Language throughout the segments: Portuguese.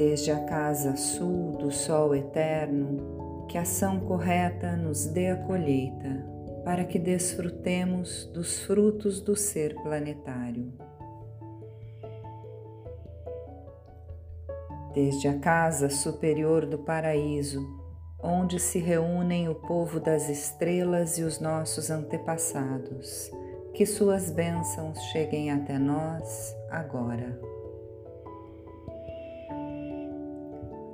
Desde a casa sul do Sol eterno, que ação correta nos dê a colheita, para que desfrutemos dos frutos do ser planetário. Desde a casa superior do paraíso, onde se reúnem o povo das estrelas e os nossos antepassados, que suas bênçãos cheguem até nós agora.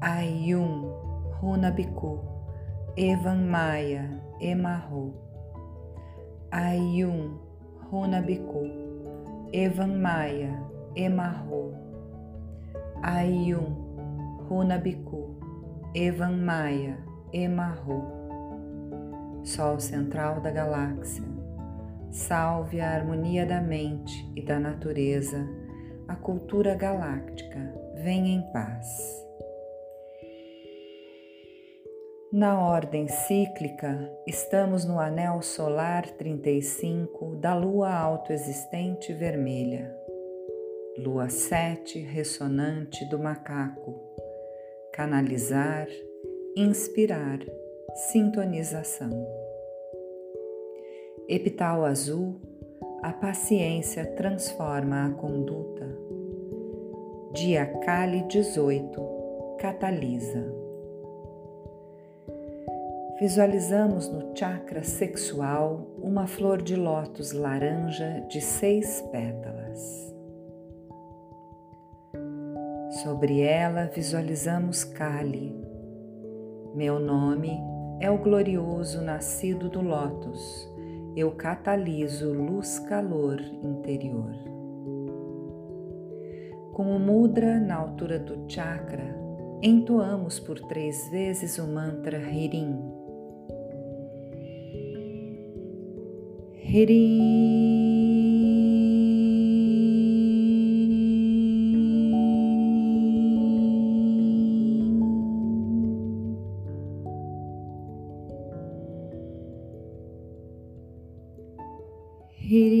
Ayum, Runabiku, Evan Maya, Emarro. Ayum, Runabiku, Evan Maya, Emarro. Ayum, Runabiku, Evan Maya, Emarro. Sol central da galáxia, salve a harmonia da mente e da natureza, a cultura galáctica, venha em paz. Na ordem cíclica, estamos no anel solar 35 da lua autoexistente vermelha, lua 7 ressonante do macaco, canalizar, inspirar, sintonização. Epital azul, a paciência transforma a conduta. Dia Kali 18, catalisa visualizamos no chakra sexual uma flor de lótus laranja de seis pétalas. Sobre ela visualizamos Kali. Meu nome é o glorioso nascido do lótus. Eu cataliso luz-calor interior. Com o mudra na altura do chakra, entoamos por três vezes o mantra Hirim hitting Na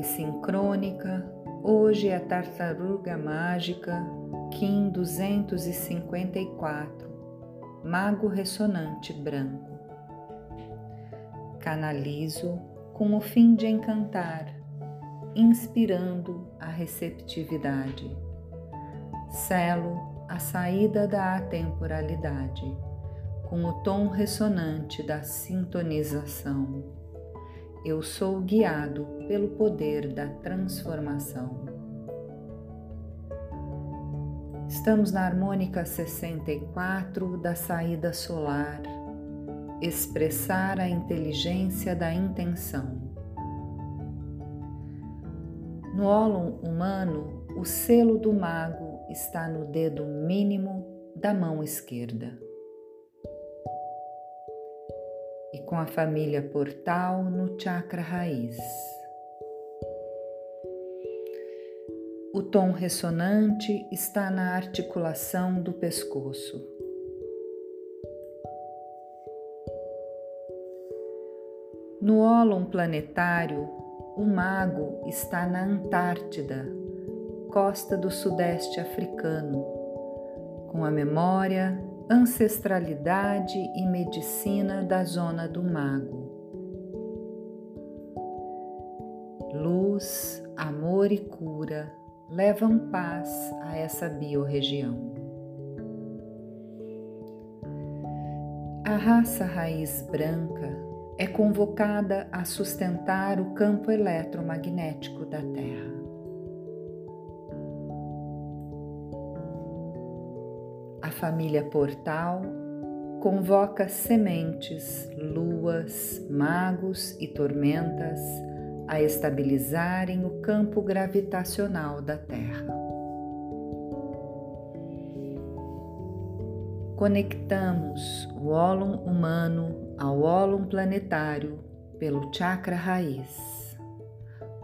ordem sincrônica, hoje é a tartaruga mágica Kim 254, Mago Ressonante Branco. Canalizo com o fim de encantar inspirando a receptividade. Selo a saída da atemporalidade com o tom ressonante da sintonização. Eu sou guiado pelo poder da transformação. Estamos na harmônica 64 da saída solar, expressar a inteligência da intenção. No ólon humano, o selo do mago está no dedo mínimo da mão esquerda. Com a família portal no chakra raiz. O tom ressonante está na articulação do pescoço. No ólon planetário, o mago está na Antártida, costa do sudeste africano, com a memória, ancestralidade e medicina da zona do mago. Luz, amor e cura levam paz a essa biorregião. A raça raiz branca é convocada a sustentar o campo eletromagnético da Terra. Família Portal convoca sementes, luas, magos e tormentas a estabilizarem o campo gravitacional da Terra. Conectamos o ólon humano ao ólon planetário pelo chakra raiz,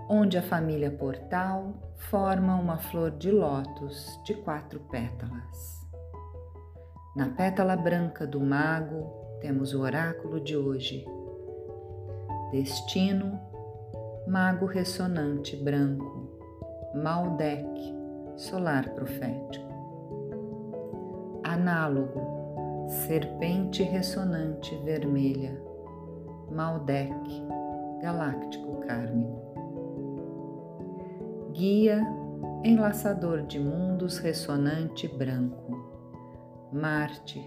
onde a família portal forma uma flor de lótus de quatro pétalas. Na pétala branca do mago temos o oráculo de hoje. Destino Mago ressonante branco, Maldek, solar profético. Análogo, serpente ressonante vermelha, Maldek, galáctico kármico. Guia, enlaçador de mundos ressonante branco, Marte,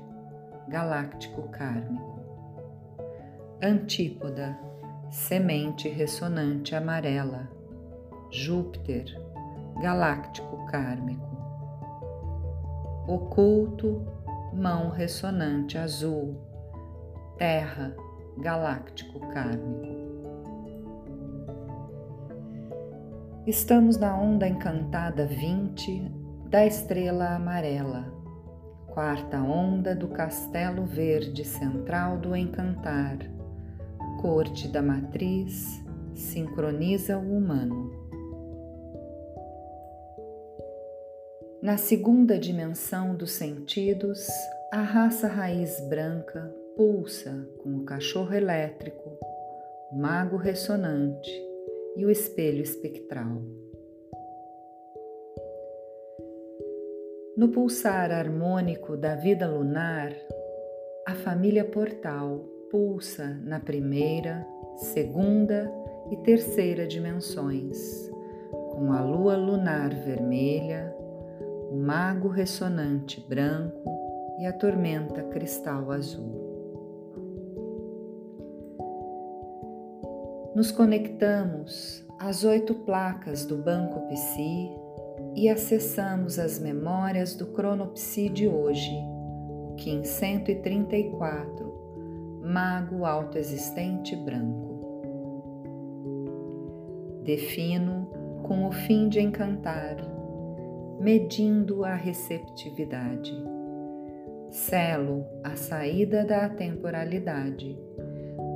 galáctico kármico. Antípoda, semente ressonante amarela, Júpiter, galáctico kármico. Oculto, mão ressonante azul, Terra, galáctico kármico. Estamos na onda encantada 20 da estrela amarela, quarta onda do castelo verde central do encantar corte da matriz sincroniza o humano. Na segunda dimensão dos sentidos, a raça raiz branca pulsa com o cachorro elétrico, o mago ressonante e o espelho espectral. No pulsar harmônico da vida lunar, a família portal pulsa na primeira, segunda e terceira dimensões, com a lua lunar vermelha, o mago ressonante branco e a tormenta cristal azul. Nos conectamos às oito placas do Banco Psi e acessamos as memórias do Cronopsi de hoje, o Kim 134, mago autoexistente branco. Defino com o fim de encantar, medindo a receptividade. Selo a saída da atemporalidade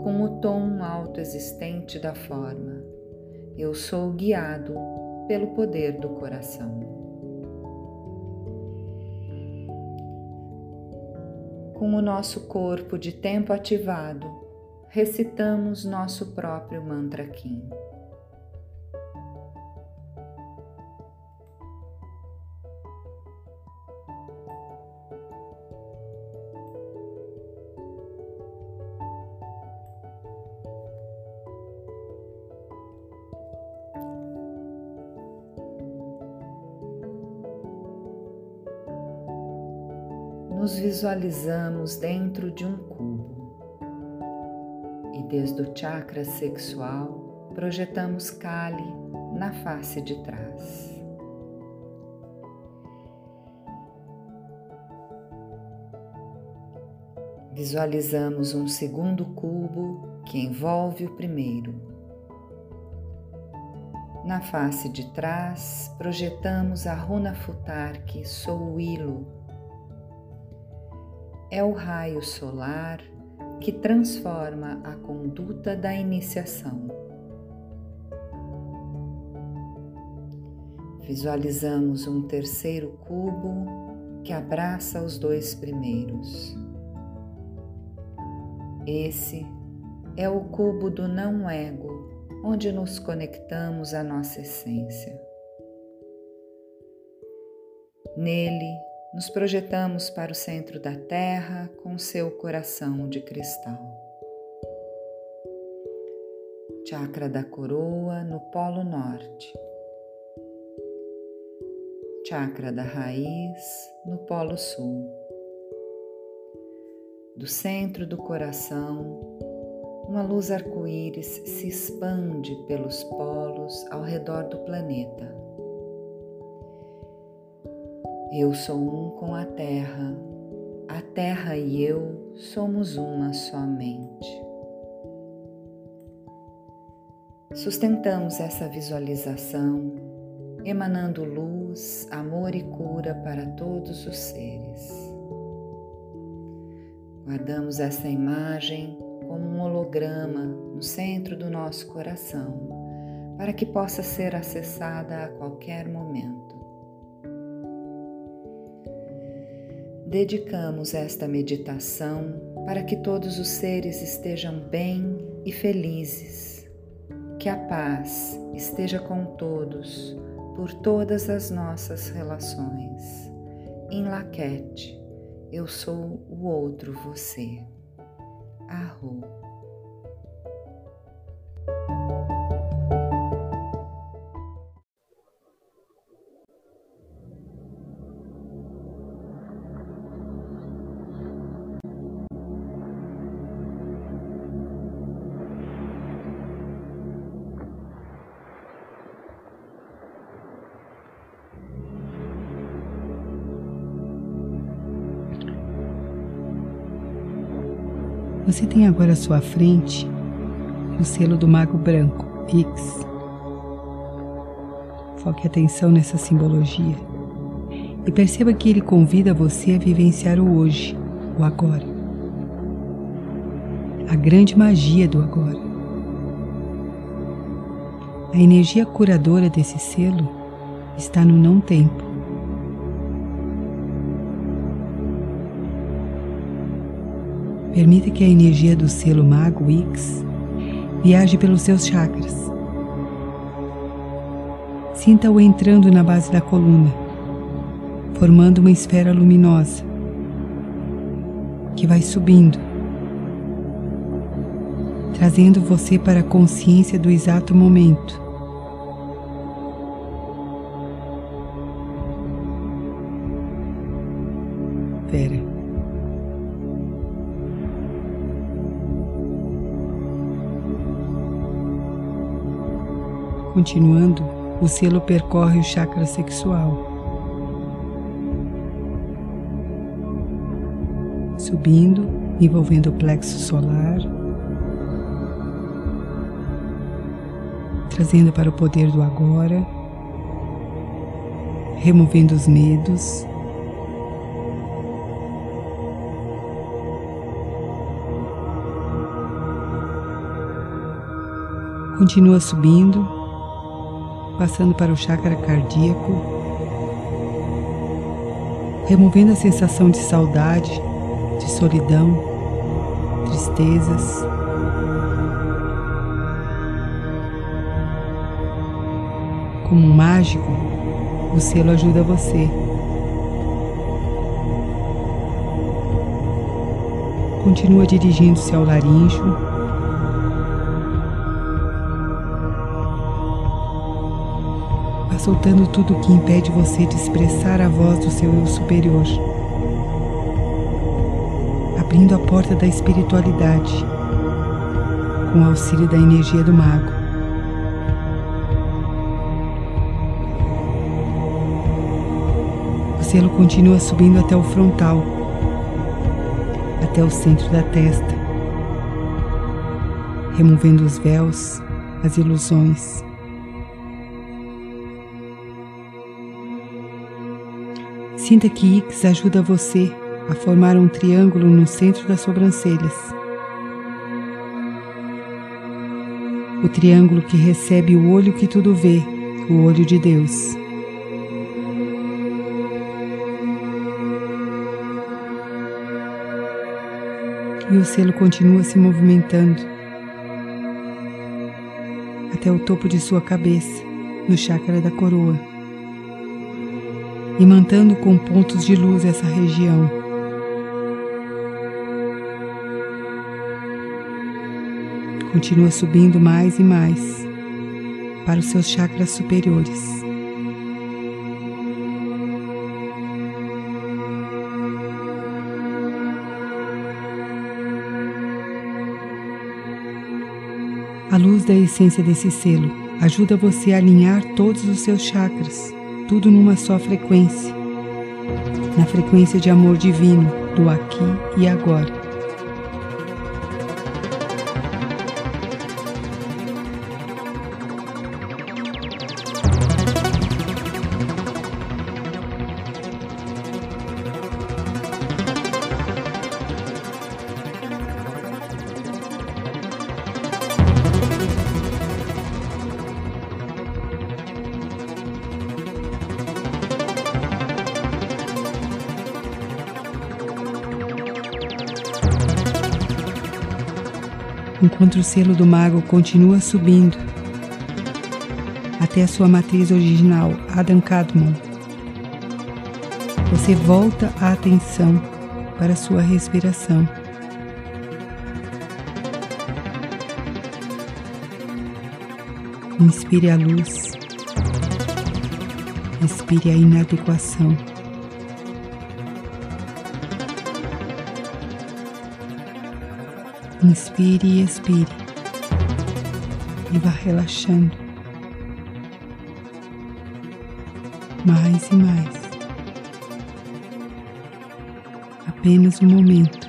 com o tom autoexistente da forma. Eu sou guiado pelo poder do coração. com o nosso corpo de tempo ativado, recitamos nosso próprio mantra Kim. nos visualizamos dentro de um cubo e, desde o chakra sexual, projetamos Kali na face de trás. Visualizamos um segundo cubo que envolve o primeiro. Na face de trás, projetamos a runa futarque, sou o Ilo, é o raio solar que transforma a conduta da iniciação. Visualizamos um terceiro cubo que abraça os dois primeiros. Esse é o cubo do não-ego, onde nos conectamos à nossa essência. Nele, nos projetamos para o centro da Terra com seu coração de cristal. Chakra da coroa no Polo Norte. Chakra da raiz no Polo Sul do centro do coração, uma luz arco-íris se expande pelos polos ao redor do planeta. Eu sou um com a Terra, a Terra e eu somos uma somente. Sustentamos essa visualização, emanando luz, amor e cura para todos os seres. Guardamos essa imagem como um holograma no centro do nosso coração, para que possa ser acessada a qualquer momento. Dedicamos esta meditação para que todos os seres estejam bem e felizes, que a paz esteja com todos por todas as nossas relações. Em Laquete eu sou o outro você. Arro. Você tem agora à sua frente o selo do Mago Branco, X. Foque atenção nessa simbologia e perceba que ele convida você a vivenciar o hoje, o agora. A grande magia do agora. A energia curadora desse selo está no não tempo. Permita que a energia do selo Mago X viaje pelos seus chakras. Sinta-o entrando na base da coluna, formando uma esfera luminosa que vai subindo, trazendo você para a consciência do exato momento. Continuando, o selo percorre o chakra sexual, subindo, envolvendo o plexo solar, trazendo para o poder do agora, removendo os medos. Continua subindo passando para o chakra cardíaco, removendo a sensação de saudade, de solidão, tristezas. Como um mágico, o selo ajuda você. Continua dirigindo-se ao laríngeo soltando tudo o que impede você de expressar a voz do seu eu superior, abrindo a porta da espiritualidade com o auxílio da energia do mago. O selo continua subindo até o frontal, até o centro da testa, removendo os véus, as ilusões. Sinta que Ix ajuda você a formar um triângulo no centro das sobrancelhas. O triângulo que recebe o olho que tudo vê, o olho de Deus. E o selo continua se movimentando até o topo de sua cabeça, no chakra da coroa, e mantendo com pontos de luz essa região. continua subindo mais e mais para os seus chakras superiores. A luz da essência desse selo ajuda você a alinhar todos os seus chakras, tudo numa só frequência, na frequência de amor divino do aqui e agora. Enquanto o selo do mago continua subindo até a sua matriz original, Adam Kadmon. Você volta a atenção para a sua respiração. Inspire a luz, expire a inadequação. Inspire e expire. E vá relaxando. Mais e mais. Apenas um momento.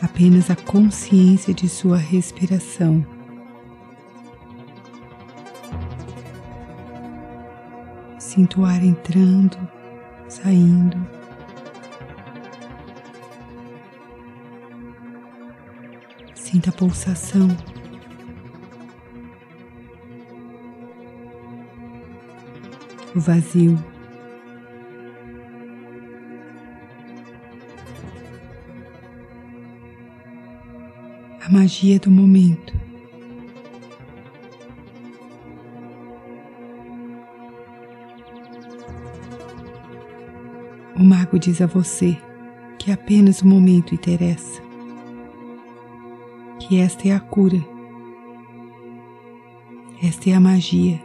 Apenas a consciência de sua respiração. Sinto o ar entrando, saindo. Sinta a pulsação. O vazio. A magia do momento. O mago diz a você que apenas o momento interessa que esta é a cura, esta é a magia.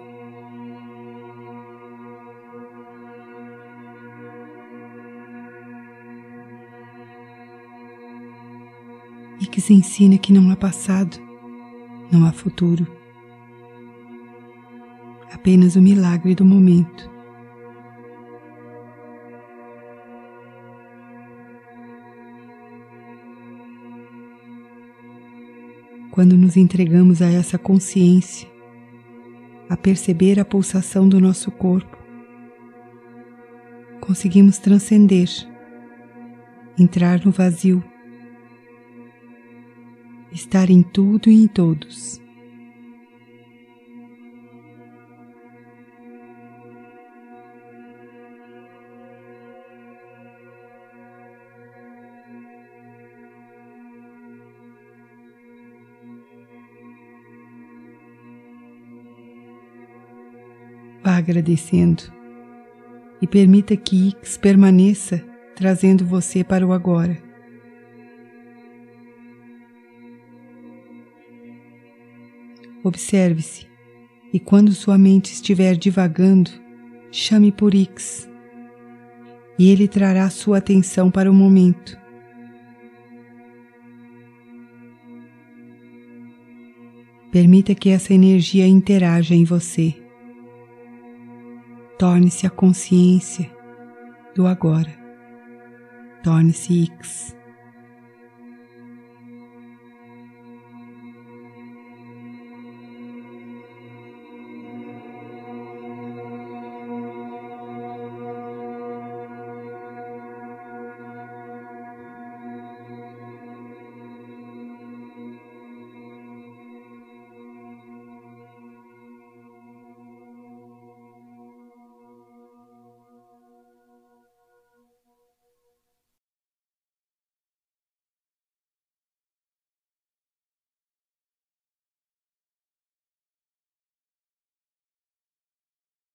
E que se ensina que não há passado, não há futuro, apenas o milagre do momento. Quando nos entregamos a essa consciência, a perceber a pulsação do nosso corpo, conseguimos transcender, entrar no vazio, estar em tudo e em todos. Vá agradecendo e permita que Ix permaneça trazendo você para o agora. Observe-se e quando sua mente estiver divagando, chame por Ix e ele trará sua atenção para o momento. Permita que essa energia interaja em você torne-se a consciência do agora. Torne-se X.